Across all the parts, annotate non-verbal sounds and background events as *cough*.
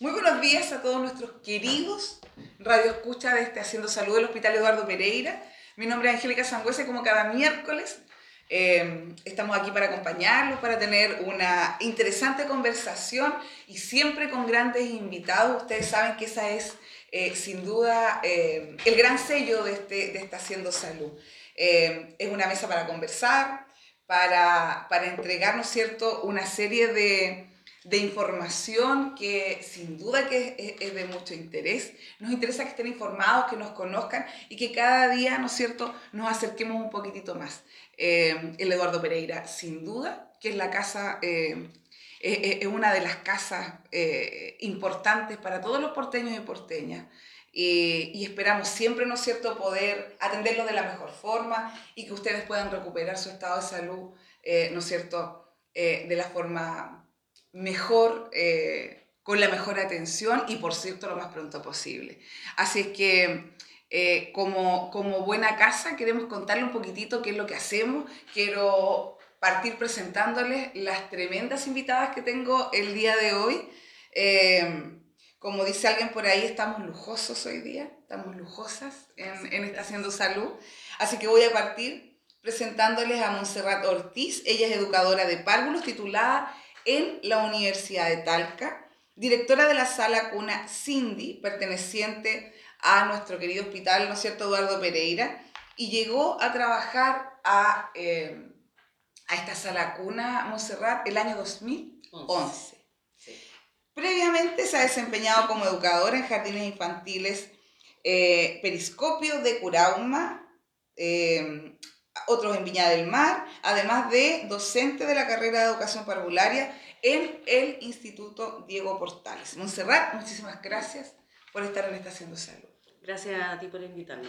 Muy buenos días a todos nuestros queridos Radio Escucha de este Haciendo Salud del Hospital Eduardo Pereira. Mi nombre es Angélica Sangüese, como cada miércoles. eh, estamos aquí para acompañarlos, para tener una interesante conversación y siempre con grandes invitados. Ustedes saben que esa es, eh, sin duda, eh, el gran sello de, este, de esta Haciendo Salud. Es una mesa para conversar, para, para entregarnos, ¿cierto?, una serie de, de información que sin duda que es, de mucho interés. Nos interesa que estén informados, que nos conozcan y que cada día, ¿no cierto?, nos acerquemos un poquitito más. Eh, el Eduardo Pereira, sin duda, que es la casa, eh, es, una de las casas eh, importantes para todos los porteños y porteñas. Y, esperamos siempre, ¿no es cierto?, poder atenderlos de la mejor forma y que ustedes puedan recuperar su estado de salud, ¿no es cierto?, de la forma mejor, eh, con la mejor atención y por cierto lo más pronto posible. Así es que eh, como, como buena casa queremos contarle un poquitito qué es lo que hacemos. Quiero partir presentándoles las tremendas invitadas que tengo el día de hoy. Eh, como dice alguien por ahí, estamos lujosos hoy día, estamos lujosas en, en esta Haciendo Salud. Así que voy a partir presentándoles a Montserrat Ortiz. Ella es educadora de párvulos, titulada en la Universidad de Talca, directora de la sala cuna Cindy, perteneciente a nuestro querido hospital, ¿no es cierto?, Eduardo Pereira, y llegó a trabajar a, eh, a esta sala cuna Montserrat el año 2011. Sí. Previamente se ha desempeñado como educadora en jardines infantiles eh, Periscopio de Curauma, eh, otros en Viña del Mar, además de docente de la carrera de educación parvularia en el Instituto Diego Portales. Montserrat, muchísimas gracias por estar en esta Haciendo Salud. Gracias a ti por invitarme.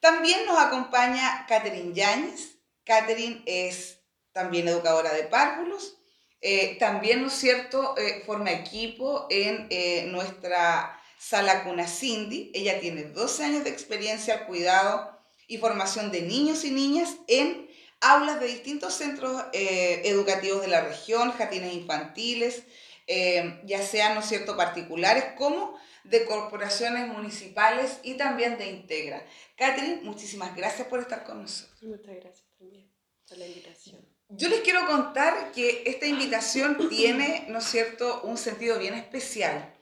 También nos acompaña Catherine Yáñez. Catherine es también educadora de párvulos. Eh, también, ¿no es cierto?, eh, forma equipo en eh, nuestra sala Cuna Cindy. Ella tiene 12 años de experiencia al cuidado y formación de niños y niñas en aulas de distintos centros eh, educativos de la región, jardines infantiles, eh, ya sean, ¿no es cierto?, particulares como de corporaciones municipales y también de Integra. Catherine, muchísimas gracias por estar con nosotros. Muchas gracias también por la invitación. Yo les quiero contar que esta invitación tiene, ¿no es cierto?, un sentido bien especial.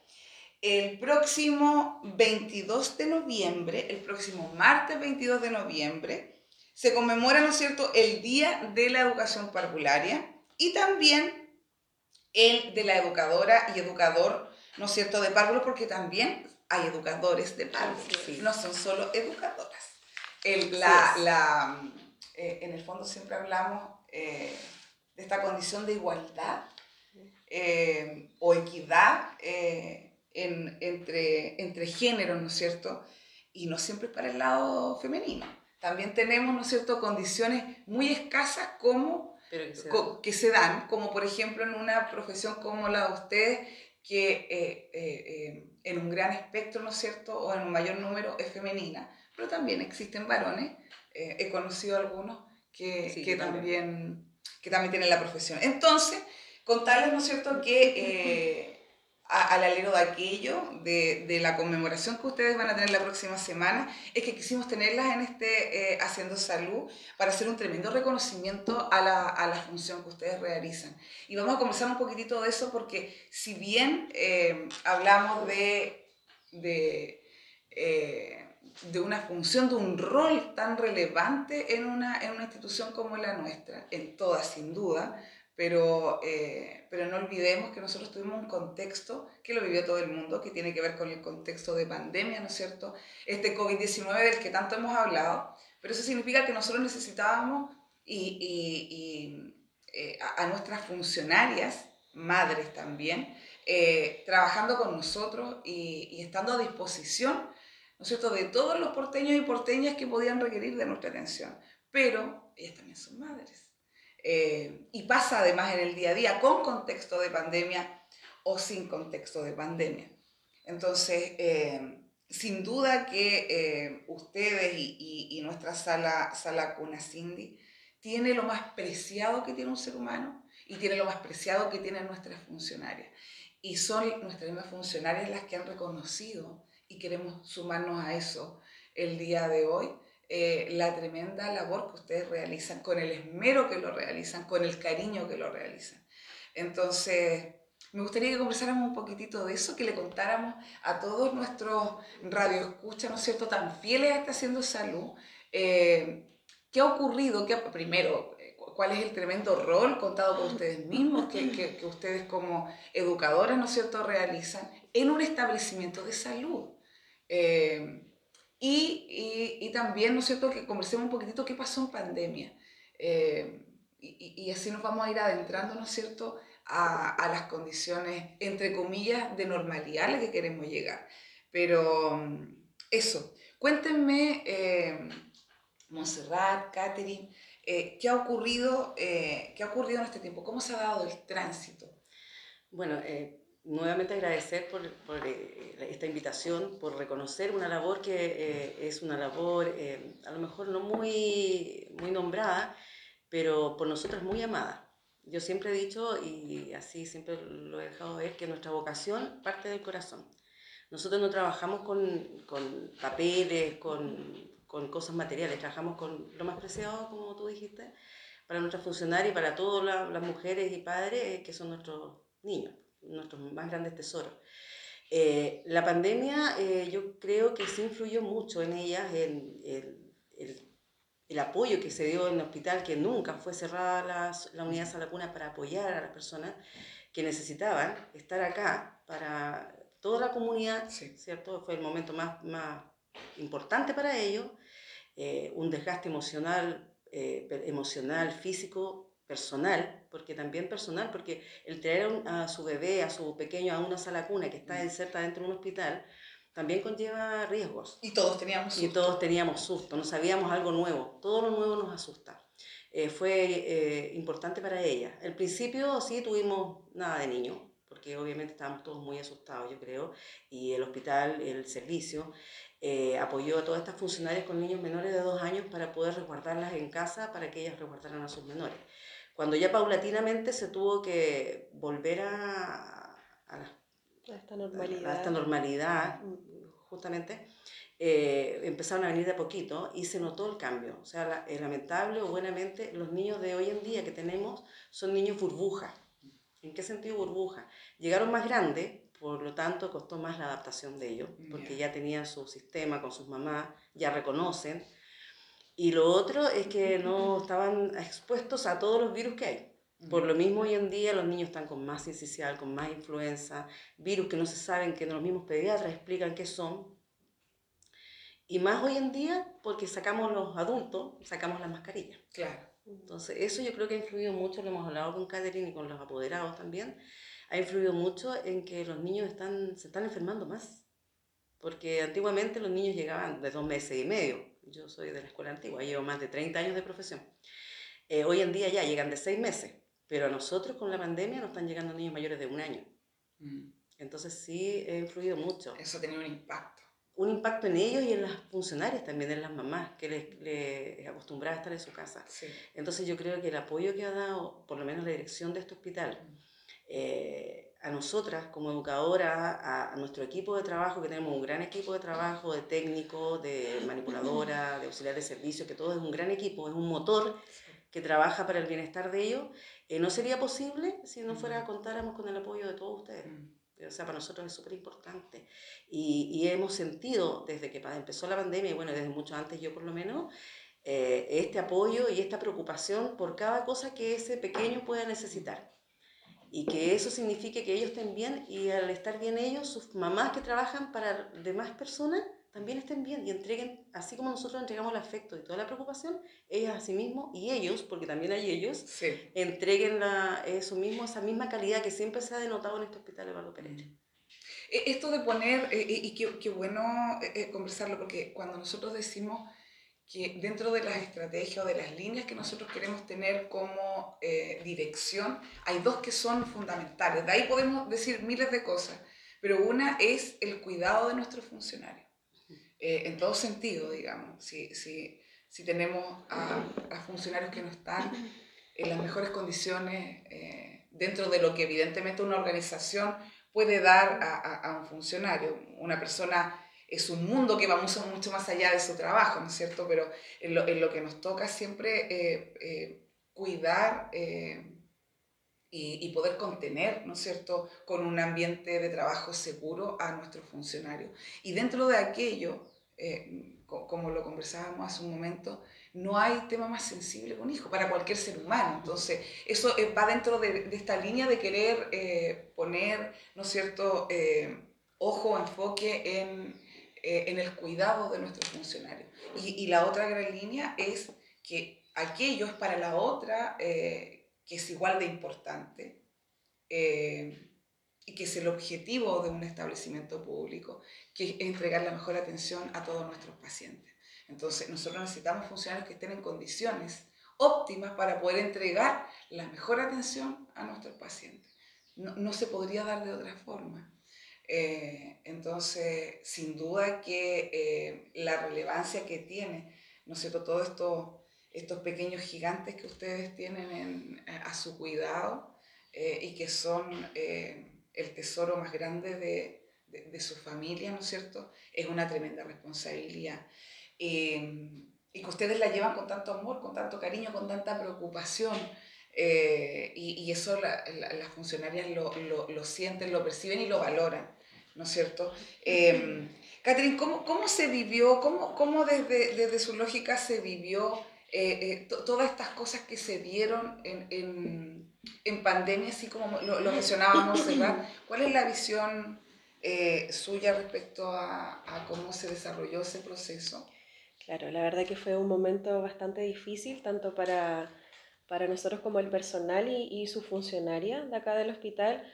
El próximo 22 de noviembre, el próximo martes 22 de noviembre, se conmemora, ¿no es cierto?, el Día de la Educación Parvularia y también el de la educadora y educador, ¿no es cierto?, de párvulos, porque también hay educadores de párvulos, sí. no son solo educadoras. El, la, la, eh, en el fondo siempre hablamos eh, de esta condición de igualdad eh, o equidad en, entre, entre géneros, ¿no es cierto? Y no siempre para el lado femenino. También tenemos, ¿no es cierto?, condiciones muy escasas como que se, que se, dan, como por ejemplo en una profesión como la de ustedes, que eh, eh, eh, en un gran espectro, ¿no es cierto?, o en un mayor número es femenina, pero también existen varones, he conocido algunos que, sí, que, también, que también tienen la profesión. Entonces, contarles, ¿no es cierto?, que al alero de aquello, de, de, la conmemoración que ustedes van a tener la próxima semana, es que quisimos tenerlas en este eh, Haciendo Salud para hacer un tremendo reconocimiento a la, a la, función que ustedes realizan. Y vamos a conversar un poquitito de eso porque si bien eh, hablamos de, de, eh, de, una función, de un rol tan relevante en una, en una institución como la nuestra, en todas sin duda, pero, eh, pero no olvidemos que nosotros tuvimos un contexto que lo vivió todo el mundo, que tiene que ver con el contexto de pandemia, ¿no es cierto? Este COVID-19 del que tanto hemos hablado, pero eso significa que nosotros necesitábamos y, y, y eh, a, a, nuestras funcionarias, madres también, eh, trabajando con nosotros y, y estando a disposición, ¿no es cierto?, de todos los porteños y porteñas que podían requerir de nuestra atención. Pero ellas también son madres eh, y pasa además en el día a día con contexto de pandemia o sin contexto de pandemia. Entonces, eh, sin duda que eh, ustedes y, nuestra sala, sala Cuna Cindy tiene lo más preciado que tiene un ser humano y tiene lo más preciado que tienen nuestras funcionarias. Y son nuestras mismas funcionarias las que han reconocido, y queremos sumarnos a eso el día de hoy, eh, la tremenda labor que ustedes realizan, con el esmero que lo realizan, con el cariño que lo realizan. Entonces, me gustaría que conversáramos un poquitito de eso, que le contáramos a todos nuestros radioescuchas, ¿no es cierto?, tan fieles a este Haciendo Salud, eh, ¿qué ha ocurrido? ¿Qué, primero, ¿cuál es el tremendo rol contado por ustedes mismos que, que, ustedes como educadoras, ¿no es cierto?, realizan en un establecimiento de salud? Eh, y, y, y, también, ¿no es cierto?, que conversemos un poquitito qué pasó en pandemia. y, y, así nos vamos a ir adentrando, ¿no es cierto?, a, a, las condiciones, entre comillas, de normalidad a las que queremos llegar. Pero mm, eso, cuéntenme, eh, Montserrat, Catherine, eh, ¿qué, ha ocurrido, eh, ¿qué ha ocurrido en este tiempo? ¿Cómo se ha dado el tránsito? Bueno, eh, nuevamente agradecer por, por esta invitación, por reconocer una labor que es una labor a lo mejor no muy, muy nombrada, pero por nosotros muy amada yo siempre he dicho, y así siempre lo he dejado ver, que nuestra vocación parte del corazón. Nosotros no trabajamos con, con papeles, con, con, cosas materiales, trabajamos con lo más preciado, como tú dijiste, para nuestros funcionarios y para todas las mujeres y padres eh, que son nuestros niños, nuestros más grandes tesoros. Eh, la pandemia eh, yo creo que sí influyó mucho en ellas, en, en, en el apoyo que se dio en el hospital, que nunca fue cerrada la, la unidad Sala Cuna para apoyar a las personas que necesitaban estar acá para toda la comunidad, ¿cierto? Fue el momento más, más importante para ellos, eh, un desgaste emocional, eh, emocional, físico, personal, porque también personal, porque el traer a su bebé, a su pequeño a una sala cuna que está mm. inserta dentro de un hospital, también conlleva riesgos. Y todos teníamos susto. Y todos teníamos susto, no sabíamos algo nuevo. Todo lo nuevo nos asusta. Eh, fue eh, importante para ella. Al principio sí tuvimos nada de niño, porque obviamente estábamos todos muy asustados, yo creo, y el hospital, el servicio, eh, apoyó a todas estas funcionarias con niños menores de dos años para poder resguardarlas en casa, para que ellas resguardaran a sus menores. Cuando ya paulatinamente se tuvo que volver a, a a esta normalidad, a esta normalidad mm. justamente, eh, empezaron a venir de a poquito y se notó el cambio. O sea, la, lamentable o buenamente, los niños de hoy en día que tenemos son niños burbuja. ¿En qué sentido burbuja? Llegaron más grandes, por lo tanto costó más la adaptación de ellos, porque ya tenían su sistema con sus mamás, ya reconocen. Y lo otro es que no estaban expuestos a todos los virus que hay. Por lo mismo hoy en día los niños están con más incisional, con más influenza, virus que no se saben, que los mismos pediatras explican qué son. Y más hoy en día porque sacamos los adultos, sacamos la mascarilla. Claro. Entonces eso yo creo que ha influido mucho, lo hemos hablado con Catherine y con los apoderados también, ha influido mucho en que los niños están, se están enfermando más. Porque antiguamente los niños llegaban de dos meses y medio. Yo soy de la escuela antigua, llevo más de 30 años de profesión. Eh, hoy en día ya llegan de seis meses. Pero a nosotros con la pandemia nos están llegando niños mayores de un año. Mm. Entonces sí ha influido mucho. Eso ha tenido un impacto. Un impacto en ellos y en las funcionarias también, en las mamás, que les, les acostumbradas a estar en su casa. Sí. Entonces yo creo que el apoyo que ha dado, por lo menos la dirección de este hospital, mm. eh, a nosotras como educadoras, a, a, nuestro equipo de trabajo, que tenemos un gran equipo de trabajo, de técnicos, de manipuladora, de auxiliar de servicio, que todo es un gran equipo, es un motor que trabaja para el bienestar de ellos, eh, no sería posible si no fuera contáramos con el apoyo de todos ustedes. O sea, para nosotros es súper importante. Y, y, hemos sentido desde que empezó la pandemia, y bueno, desde mucho antes yo por lo menos, eh, este apoyo y esta preocupación por cada cosa que ese pequeño pueda necesitar. Y que eso signifique que ellos estén bien y al estar bien ellos, sus mamás que trabajan para demás personas, también estén bien y entreguen, así como nosotros entregamos el afecto y toda la preocupación, ellas a sí mismos y ellos, porque también hay ellos, sí. entreguen la, eso mismo, esa misma calidad que siempre se ha denotado en este hospital Eduardo Pereira. E, esto de poner, eh, y qué, qué bueno eh, conversarlo, porque cuando nosotros decimos que dentro de las estrategias o de las líneas que nosotros queremos tener como eh, dirección, hay dos que son fundamentales. De ahí podemos decir miles de cosas, pero una es el cuidado de nuestros funcionarios. Eh, en todo sentido, digamos. Si, si, si tenemos a, a, funcionarios que no están en las mejores condiciones eh, dentro de lo que evidentemente una organización puede dar a, un funcionario. Una persona es un mundo que va mucho, mucho más allá de su trabajo, ¿no es cierto? Pero en lo, que nos toca siempre eh, eh, cuidar y, poder contener, ¿no es cierto?, con un ambiente de trabajo seguro a nuestros funcionarios. Y dentro de aquello, como lo conversábamos hace un momento, no hay tema más sensible que un hijo para cualquier ser humano. Entonces, eso eh, va dentro de, esta línea de querer eh, poner, ¿no es cierto?, eh, ojo, enfoque en, en, el cuidado de nuestros funcionarios. Y, la otra gran línea es que aquello es para la otra que es igual de importante y que es el objetivo de un establecimiento público, que es entregar la mejor atención a todos nuestros pacientes. Entonces, nosotros necesitamos funcionarios que estén en condiciones óptimas para poder entregar la mejor atención a nuestros pacientes. No, se podría dar de otra forma. Eh, entonces, sin duda que eh, la relevancia que tiene, ¿no es cierto?, todos estos, estos pequeños gigantes que ustedes tienen a su cuidado eh, y que son el tesoro más grande de, de, de su familia, ¿no es cierto?, es una tremenda responsabilidad. Em, y que ustedes la llevan con tanto amor, con tanto cariño, con tanta preocupación. Eh, y, eso las funcionarias lo, lo, lo, sienten, lo perciben y lo valoran, ¿no es cierto? Eh, Catherine, ¿cómo, ¿cómo, se vivió, cómo, cómo desde, desde, su lógica se vivió eh, eh, todas estas cosas que se dieron en, en, en pandemia, así como lo, lo mencionábamos, ¿verdad? ¿Cuál es la visión suya respecto a, a cómo se desarrolló ese proceso? Claro, la verdad que fue un momento bastante difícil, tanto para, para nosotros como el personal y, y su funcionaria de acá del hospital,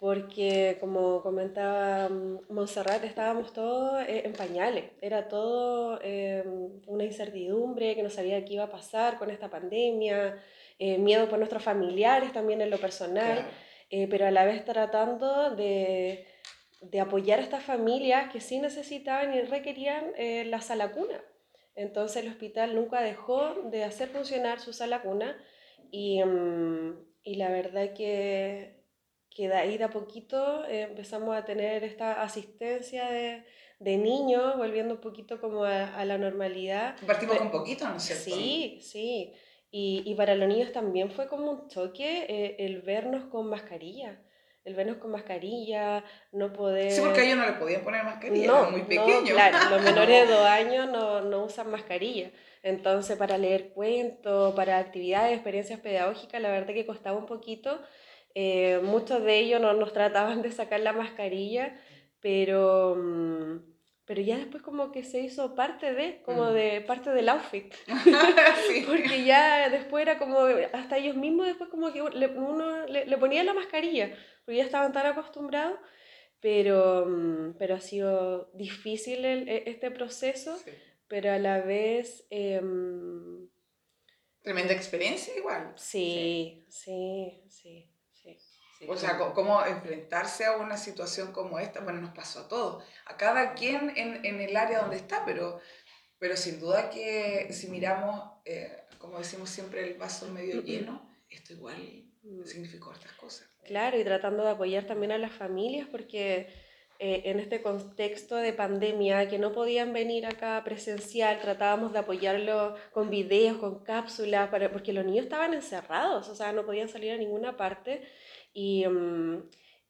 porque como comentaba mm, Montserrat, estábamos todos eh, en pañales, era todo eh, una incertidumbre, que no sabía qué iba a pasar con esta pandemia, eh, miedo por nuestros familiares también en lo personal, pero a la vez tratando de, de, apoyar a estas familias que sí necesitaban y requerían la sala cuna. Entonces el hospital nunca dejó de hacer funcionar su sala cuna y, mm, y la verdad que, que de ahí de a poquito eh, empezamos a tener esta asistencia de, de niños, volviendo un poquito como a, la normalidad. Partimos un poquito, ¿no es cierto? Sí, sí. Y, y, para los niños también fue como un choque eh, el vernos con mascarilla el vernos con mascarilla, no poder... Sí, porque a ellos no le podían poner mascarilla, no, muy pequeños. claro, los *laughs* menores de dos años no, no, usan mascarilla. Entonces, para leer cuentos, para actividades, experiencias pedagógicas, la verdad que costaba un poquito. Eh, muchos de ellos no nos trataban de sacar la mascarilla, pero... Mm, pero ya después como que se hizo parte de, como mm. de parte del outfit. *laughs* *laughs* Porque ya después era como, hasta ellos mismos después como que uno le, le ponía la mascarilla, porque ya estaban tan acostumbrados, pero, mm, pero ha sido difícil el, e, este proceso, pero a la vez... Em, Tremenda experiencia igual. sí, sí. sí o sea, cómo enfrentarse a una situación como esta, bueno, nos pasó a todos, a cada quien en, en el área donde está, pero, pero sin duda que si miramos, eh, como decimos siempre, el vaso medio lleno, esto igual mm. significó estas cosas. Claro, y tratando de apoyar también a las familias, porque eh, en este contexto de pandemia, que no podían venir acá presencial, tratábamos de apoyarlo con videos, con cápsulas, para, porque los niños estaban encerrados, o sea, no podían salir a ninguna parte. Mm,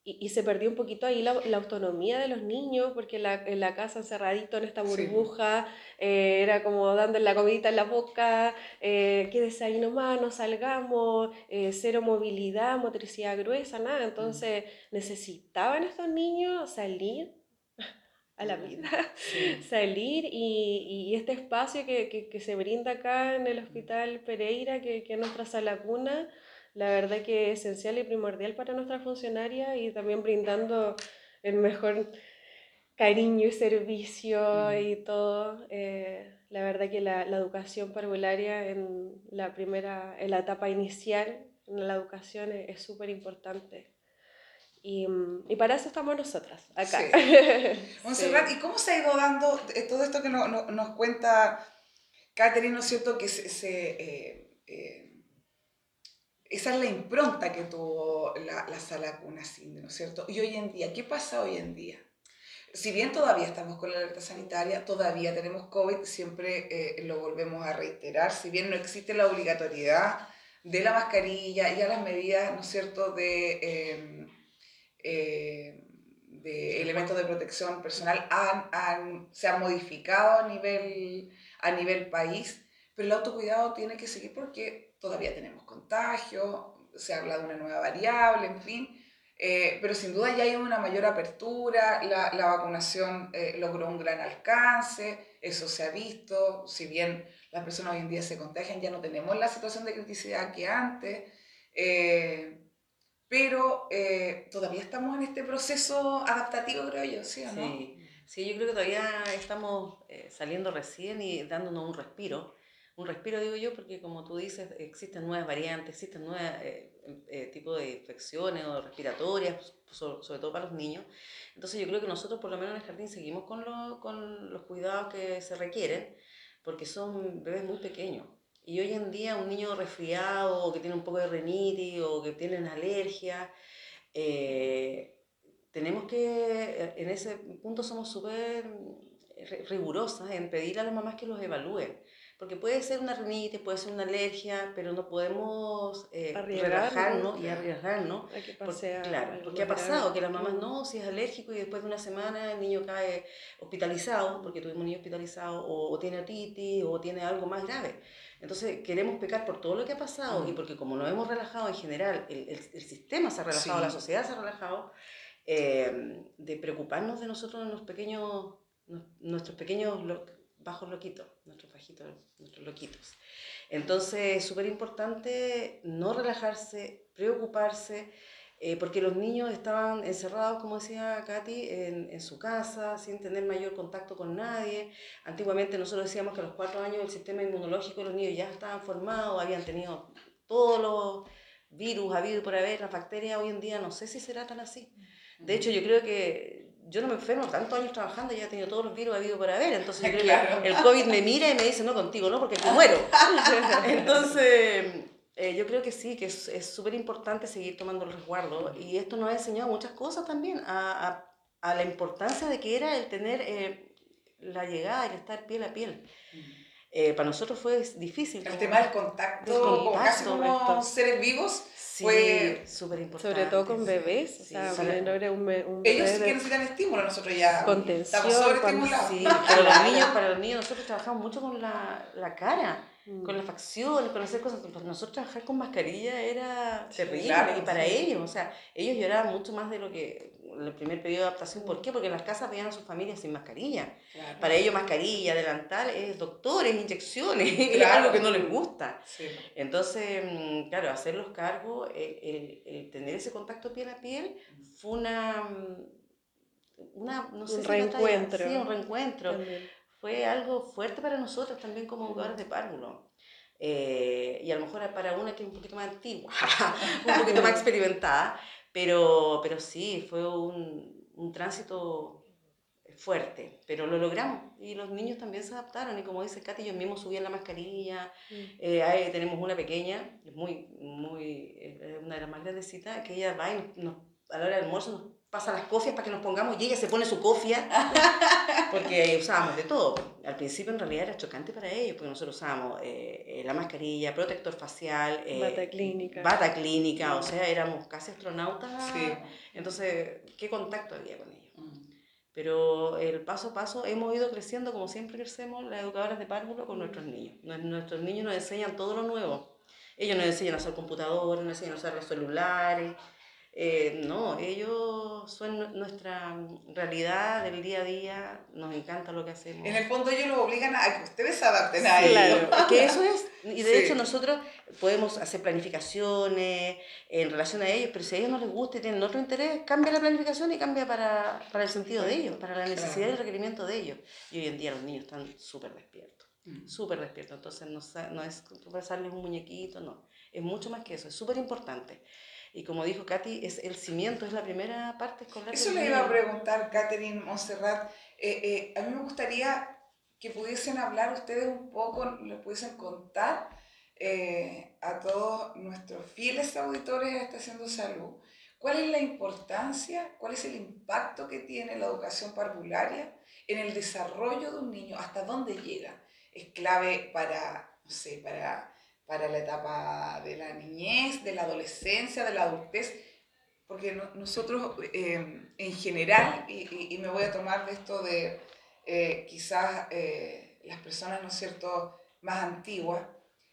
y, y, se perdió un poquito ahí la, la autonomía de los niños, porque la, en la casa encerradito en esta burbuja, eh, era como dándole la comidita en la boca, eh, quédese ahí nomás, no salgamos, eh, cero movilidad, motricidad gruesa, nada. Entonces necesitaban estos niños salir *laughs* a la vida, *laughs* salir y, y, este espacio que, que, que, se brinda acá en el Hospital Pereira, que, que es nuestra sala cuna, la verdad que es esencial y primordial para nuestra funcionaria y también brindando el mejor cariño y servicio y todo. Eh, la verdad que la, la, educación parvularia en la primera, en la etapa inicial, en la educación es súper importante. Y, y, para eso estamos nosotras, acá. Sí. *laughs* ¿y cómo se ha ido dando todo esto que no, no, nos cuenta Catherine, ¿no es cierto? Que se, se eh, eh, esa es la impronta que tuvo la, la sala Cuna ¿no es cierto? Y hoy en día, ¿qué pasa hoy en día? Si bien todavía estamos con la alerta sanitaria, todavía tenemos COVID, siempre eh, lo volvemos a reiterar, si bien no existe la obligatoriedad de la mascarilla y a las medidas, ¿no es cierto?, de, em, eh, de elementos de protección personal han, han, se han modificado a nivel, a nivel país, pero el autocuidado tiene que seguir porque todavía tenemos contagio, se habla de una nueva variable, en fin. Eh, pero sin duda ya hay una mayor apertura, la, la vacunación eh, logró un gran alcance, eso se ha visto, si bien las personas hoy en día se contagian, ya no tenemos la situación de criticidad que antes, eh, pero todavía estamos en este proceso adaptativo, creo yo, ¿sí o no? Sí, sí yo creo que todavía estamos saliendo recién y dándonos un respiro un respiro, digo yo, porque como tú dices, existen nuevas variantes, existen nuevos eh, eh, tipos de infecciones o respiratorias, sobre, todo para los niños. Entonces yo creo que nosotros, por lo menos en el jardín, seguimos con, lo, con los cuidados que se requieren, porque son bebés muy pequeños. Y hoy en día un niño resfriado o que tiene un poco de rinitis o que tiene alergia, eh, tenemos que, en ese punto somos súper rigurosas en pedir a las mamás que los evalúen porque puede ser una rinitis, puede ser una alergia, pero no podemos eh, relajarnos y arriesgarnos. Porque, claro, porque ha pasado que las mamás no, si es alérgico y después de una semana el niño cae hospitalizado, porque tuvimos un niño hospitalizado, o, tiene otitis, o tiene algo más grave. Entonces queremos pecar por todo lo que ha pasado y porque como nos hemos relajado en general, el, el, sistema se ha relajado, la sociedad se ha relajado, eh, de preocuparnos de nosotros, los pequeños, nuestros pequeños bajos loquitos, nuestros nuestros loquitos. Entonces es súper importante no relajarse, preocuparse, eh, porque los niños estaban encerrados, como decía Katy, en, en, su casa, sin tener mayor contacto con nadie. Antiguamente nosotros decíamos que a los cuatro años el sistema inmunológico de los niños ya estaban formados, habían tenido todos los virus habido por haber, las bacterias, hoy en día no sé si será tan así. De hecho, yo creo que yo no me enfermo tantos años trabajando, ya he tenido todos los virus habido para ver, entonces yo creo que el COVID me mira y me dice, no, contigo, no, porque te muero. *laughs* entonces, eh, yo creo que sí, que es súper importante seguir tomando el resguardo y esto nos ha enseñado muchas cosas también, a, a, a la importancia de que era el tener eh, la llegada, el estar piel a piel. Eh, para nosotros fue difícil. El tema del contacto, contacto casi como seres vivos fue súper importante. Sobre todo con bebés. o sea, era un, un Ellos sí que necesitan estímulo, nosotros ya contención, estamos sobreestimulados. Sí, pero los niños, *laughs* para los niños nosotros trabajamos mucho con la, la cara, mm. con las facciones, con hacer cosas. Para nosotros trabajar con mascarilla era terrible y para ellos, o sea, ellos lloraban mucho más de lo que el primer periodo de adaptación. ¿Por qué? Porque en las casas veían a sus familias sin mascarilla. Para ellos mascarilla, delantal, es doctores, inyecciones, *laughs* es algo que no les gusta. Entonces, mm, claro, hacer los cargos, el, el, tener ese contacto piel a piel, fue una, mm, una no sé un reencuentro. sí, un reencuentro. Fue algo fuerte para nosotros también como jugadores de párvulo. Eh, y a lo mejor para una que es un poquito más antigua, *laughs* un *laughs* poquito más experimentada, pero, pero sí, fue un, un tránsito fuerte, pero lo logramos y los niños también se adaptaron y como dice Katy, ellos mismos subían la mascarilla, mm. eh, tenemos una pequeña, muy, muy, eh, una de las más grandecitas, que ella va y nos, a la hora del almuerzo nos pasa las cofias para que nos pongamos y ella se pone su cofia *laughs* porque usábamos de todo. Al principio en realidad era chocante para ellos porque nosotros usábamos eh, eh, la mascarilla, protector facial, eh, bata clínica. Bata clínica, o sea, éramos casi astronautas. Sí. Entonces, ¿qué contacto había con ellos? Mm. Pero el paso a paso hemos ido creciendo como siempre crecemos las educadoras de párvulo con nuestros niños. Nuestros niños nos enseñan todo lo nuevo. Ellos nos enseñan a usar computadores, nos enseñan a usar los celulares, eh, no, ellos son nuestra realidad del día a día, nos encanta lo que hacemos. En el fondo ellos los obligan a que ustedes se adapten a ellos. Claro, que eso es, y de *laughs* hecho nosotros podemos hacer planificaciones en relación a ellos, pero si a ellos no les gusta y tienen otro interés, cambia la planificación y cambia para, para el sentido de ellos, para la necesidad y el requerimiento de ellos. Y hoy en día los niños están súper despiertos, mm. súper despiertos, entonces no, no es pasarles un muñequito, no, es mucho más que eso, es súper importante. Y como dijo Katy, es el cimiento, es la primera parte escolar. Eso le iba a preguntar, Catherine Monserrat. Eh, eh, a mí me gustaría que pudiesen hablar ustedes un poco, le pudiesen contar eh, a todos nuestros fieles auditores de Estación Salud cuál es la importancia, cuál es el impacto que tiene la educación parvularia en el desarrollo de un niño, hasta dónde llega. Es clave para, no sé, para, para la etapa de la niñez, de la adolescencia, de la adultez, porque nosotros eh, en general, y, me voy a tomar de esto de eh, quizás las personas, ¿no es cierto?, más antiguas,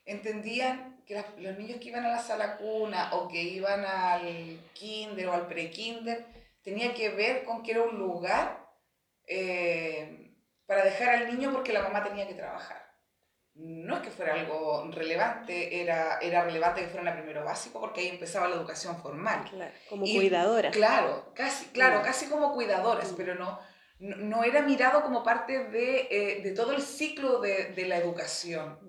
entendían que los niños que iban a la sala cuna o que iban al kinder o al pre-kinder tenía que ver con que era un lugar eh, para dejar al niño porque la mamá tenía que trabajar. No es que fuera algo relevante, era, era relevante que fuera en primero básico porque ahí empezaba la educación formal. como cuidadoras. Claro, casi, claro, casi como cuidadoras, pero no, no, era mirado como parte de, eh, de todo el ciclo de, de la educación.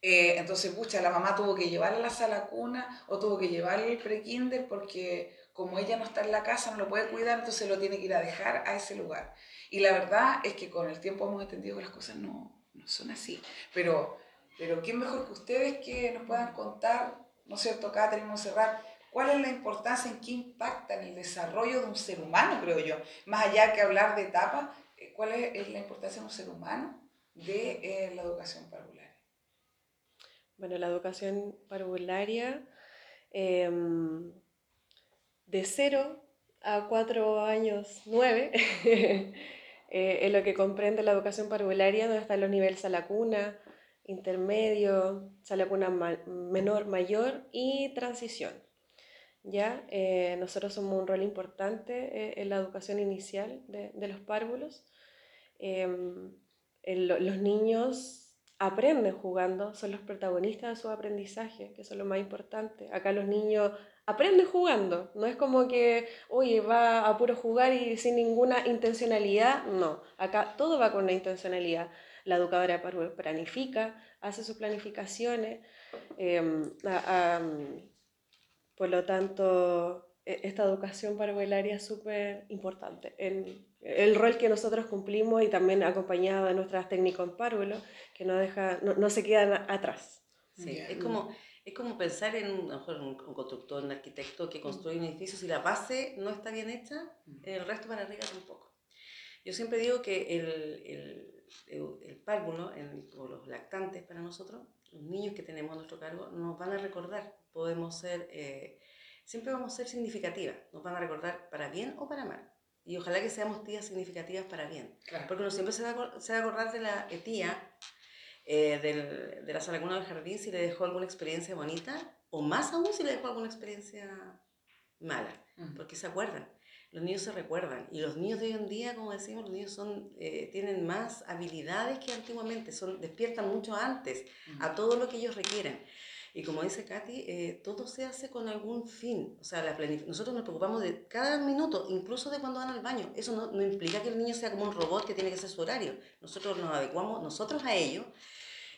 Eh, entonces, pucha, la mamá tuvo que llevarla a la sala cuna o tuvo que llevarle el pre-kinder porque como ella no está en la casa, no lo puede cuidar, entonces lo tiene que ir a dejar a ese lugar. Y la verdad es que con el tiempo hemos entendido que las cosas no, no son así. Pero, pero ¿quién mejor que ustedes que nos puedan contar, ¿no es cierto, Catherine Monserrat? ¿Cuál es la importancia en qué impacta en el desarrollo de un ser humano, creo yo? Más allá que hablar de etapa, eh, ¿cuál es, la importancia de un ser humano de eh, la educación parvularia? Bueno, la educación parvularia em, de 0 a 4 años 9 *laughs* eh, es lo que comprende la educación parvularia, donde están los niveles sala cuna, intermedio, sala cuna menor, mayor y transición. ¿Ya? Eh, nosotros somos un rol importante eh, en la educación inicial de, de los párvulos. Em, los niños aprenden jugando, son los protagonistas de su aprendizaje, que es lo más importante. Acá los niños aprenden jugando, no es como que, oye, va a puro jugar y sin ninguna intencionalidad, no, acá todo va con una intencionalidad. La educadora planifica, hace sus planificaciones, em, por lo tanto, e, esta educación parvularia es súper importante en el rol que nosotros cumplimos y también acompañado de nuestras técnicas en párvulo, que no, deja, no, se quedan atrás. Sí, es como, es como pensar en un, un, constructor, un arquitecto que construye un edificio, si la base no está bien hecha, el resto para arriba tampoco. Yo siempre digo que el, el, el, párvulo, o los lactantes para nosotros, los niños que tenemos a nuestro cargo, nos van a recordar, podemos ser... Eh, siempre vamos a ser significativas, nos van a recordar para bien o para mal. Y ojalá que seamos tías significativas para bien. Porque uno siempre se va, a, acordar de la tía eh, del, de la sala del jardín si le dejó alguna experiencia bonita, o más aún si le dejó alguna experiencia mala, porque se acuerdan. Los niños se recuerdan y los niños de hoy en día, como decimos, los niños son, eh, tienen más habilidades que antiguamente, son, despiertan mucho antes a todo lo que ellos requieren. Y como dice Katy, eh, todo se hace con algún fin. O sea, la nosotros nos preocupamos de cada minuto, incluso de cuando van al baño. Eso no, no, implica que el niño sea como un robot que tiene que hacer su horario. Nosotros nos adecuamos nosotros a ello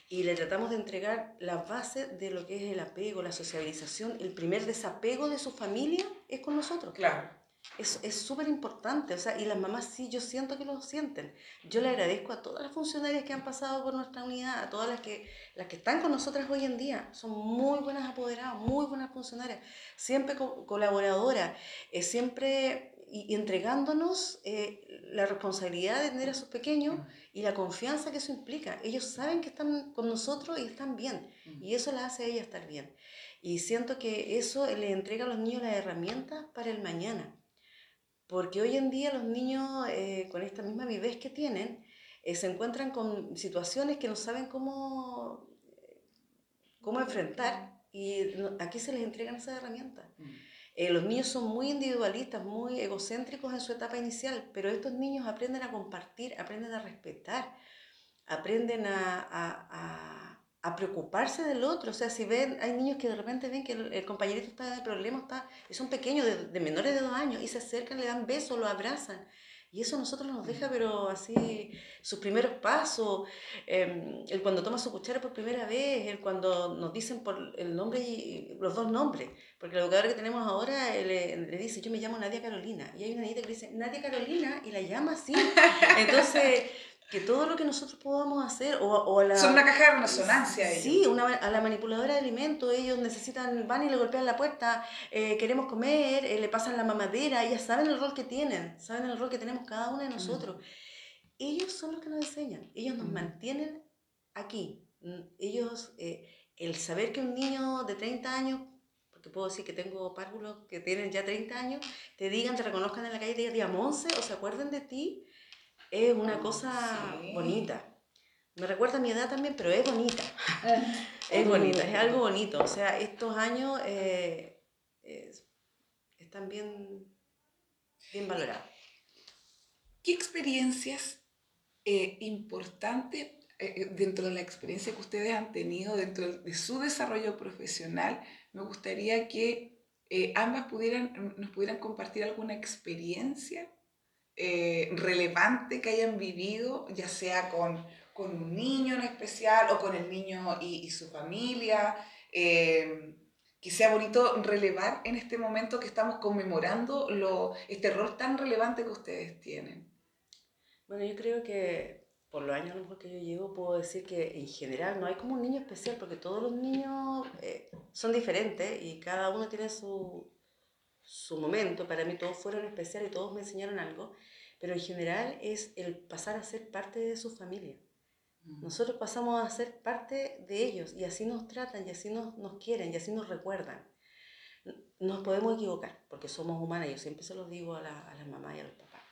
y le tratamos de entregar la base de lo que es el apego, la sociabilización. El primer desapego de su familia es con nosotros. Claro es súper importante, o sea, y las mamás sí, yo siento que lo sienten. Yo le agradezco a todas las funcionarias que han pasado por nuestra unidad, a todas las que, las que están con nosotras hoy en día, son muy buenas apoderadas, muy buenas funcionarias, siempre colaboradoras, eh, siempre y, entregándonos eh, la responsabilidad de tener a sus pequeños y la confianza que eso implica. Ellos saben que están con nosotros y están bien, y eso la hace a ella estar bien. Y siento que eso le entrega a los niños las herramientas para el mañana. Porque hoy en día los niños eh, con esta misma vivez que tienen eh, se encuentran con situaciones que no saben cómo, cómo enfrentar y aquí se les entregan esas herramientas. Mm. Eh, los niños son muy individualistas, muy egocéntricos en su etapa inicial, pero estos niños aprenden a compartir, aprenden a respetar, aprenden a a preocuparse del otro. O sea, si ven, hay niños que de repente ven que el, compañerito está de problema, está, un pequeño de, menores de dos años, y se acercan, le dan besos, lo abrazan. Y eso a nosotros nos deja, pero así, sus primeros pasos, eh, el cuando toma su cuchara por primera vez, el cuando nos dicen por el nombre y los dos nombres, porque el educador que tenemos ahora le, le, dice, yo me llamo Nadia Carolina, y hay una niña que le dice, Nadia Carolina, y la llama así. Entonces, que todo lo que nosotros podamos hacer, o, o a la... Son una caja de resonancia. Sí, una, a la manipuladora de alimentos, ellos necesitan, van y le golpean la puerta, eh, queremos comer, eh, le pasan la mamadera, ellas saben el rol que tienen, saben el rol que tenemos cada una de nosotros. Ellos son los que nos enseñan, ellos nos mantienen aquí. Mm, ellos, eh, el saber que un niño de 30 años porque puedo decir que tengo párvulos que tienen ya 30 años, te digan, te reconozcan en la calle, te digan, Monse, o se acuerden de ti, es una ah, cosa bonita. Me recuerda a mi edad también, pero es bonita. *laughs* es bonita, es algo bonito. O sea, estos años eh, están bien, bien valorados. ¿Qué experiencias eh, importantes eh, dentro de la experiencia que ustedes han tenido, dentro de su desarrollo profesional, me gustaría que ambas pudieran, nos pudieran compartir alguna experiencia eh, relevante que hayan vivido, ya sea con, con, un niño en especial o con el niño y, su familia. Eh, que sea bonito relevar en este momento que estamos conmemorando lo, este rol tan relevante que ustedes tienen. Bueno, yo creo que por los años que yo llevo puedo decir que en general no hay como un niño especial porque todos los niños eh, son diferentes y cada uno tiene su, su momento. Para mí todos fueron especiales y todos me enseñaron algo, pero en general es el pasar a ser parte de su familia. Mm. Nosotros pasamos a ser parte de ellos y así nos tratan y así nos, nos quieren y así nos recuerdan. Nos podemos equivocar porque somos humanas, yo siempre se los digo a, la, a las mamás y a los papás.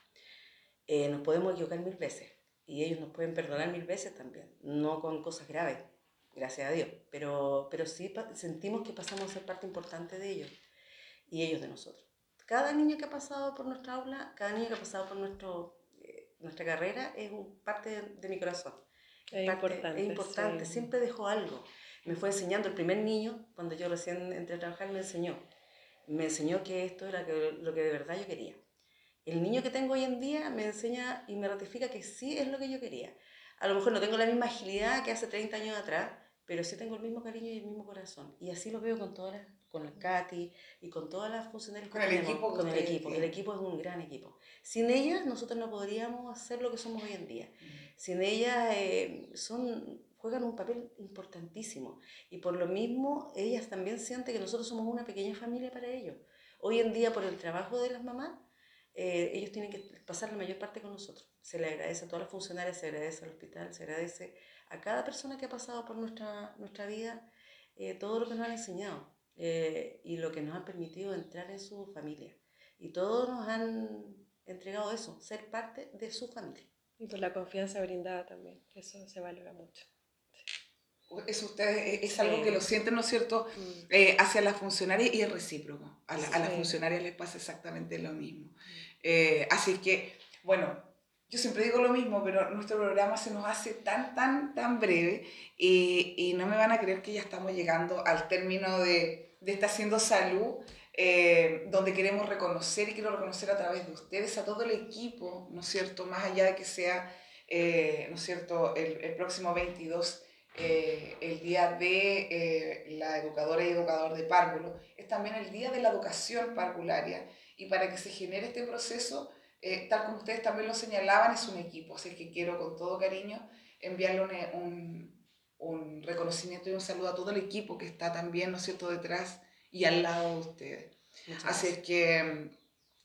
Eh, nos podemos equivocar mil veces y ellos nos pueden perdonar mil veces también, no con cosas graves, gracias a Dios, pero, pero sí sentimos que pasamos a ser parte importante de ellos y ellos de nosotros. Cada niño que ha pasado por nuestra aula, cada niño que ha pasado por nuestro, eh, nuestra carrera es parte de, mi corazón. Es importante. Es importante, siempre dejó algo. Me fue enseñando el primer niño, cuando yo recién entré a trabajar, me enseñó. Me enseñó que esto era lo que de verdad yo quería. El niño que tengo hoy en día me enseña y me ratifica que sí es lo que yo quería. A lo mejor no tengo la misma agilidad que hace 30 años atrás, pero sí tengo el mismo cariño y el mismo corazón. Y así lo veo con todas las con el Katy y con todas las funcionarias con el equipo. Con el equipo. El equipo es un gran equipo. Sin ellas nosotros no podríamos hacer lo que somos hoy en día. Sin ellas eh, son, juegan un papel importantísimo. Y por lo mismo ellas también sienten que nosotros somos una pequeña familia para ellos. Hoy en día por el trabajo de las mamás, eh, ellos tienen que pasar la mayor parte con nosotros. Se le agradece a todas las funcionarias, se agradece al hospital, se agradece a cada persona que ha pasado por nuestra, nuestra vida eh, todo lo que nos han enseñado. Eh, y lo que nos ha permitido entrar en su familia. Y todos nos han entregado eso, ser parte de su familia. Y por la confianza brindada también, eso se valora mucho. Eso ustedes es algo que lo sienten, ¿no es cierto?, mm. eh, hacia las funcionarias y es recíproco. A, a, las funcionarias les pasa exactamente lo mismo. Eh, así que, bueno, yo siempre digo lo mismo, pero nuestro programa se nos hace tan, tan, tan breve y, y no me van a creer que ya estamos llegando al término de, de esta Haciendo Salud, eh, donde queremos reconocer y quiero reconocer a través de ustedes a todo el equipo, ¿no es cierto? Más allá de que sea, eh, ¿no es cierto?, el, el próximo 22. Eh, el día de la educadora y educador de párvulo, es también el día de la educación parvularia y para que se genere este proceso eh, tal como ustedes también lo señalaban, es un equipo, así que quiero con todo cariño enviarle un, un, reconocimiento y un saludo a todo el equipo que está también, ¿no es cierto?, detrás y al lado de ustedes. así que mm,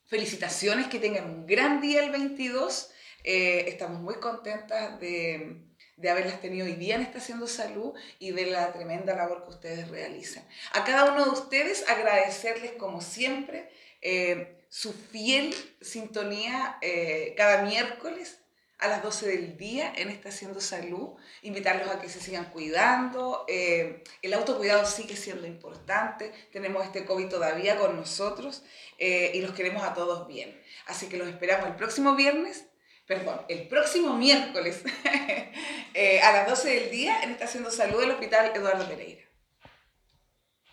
felicitaciones, que tengan un gran día el 22. Eh, estamos muy contentas de, de haberlas tenido hoy día en Estación Salud y de la tremenda labor que ustedes realizan. A cada uno de ustedes agradecerles como siempre. Eh, su fiel sintonía eh, cada miércoles a las 12 del día en Estación Salud, invitarlos a que se sigan cuidando, eh, el autocuidado sigue siendo importante, tenemos este COVID todavía con nosotros eh, y los queremos a todos bien. Así que los esperamos el próximo viernes, perdón, el próximo miércoles *laughs* a las 12 del día en Estación Salud del Hospital Eduardo Pereira.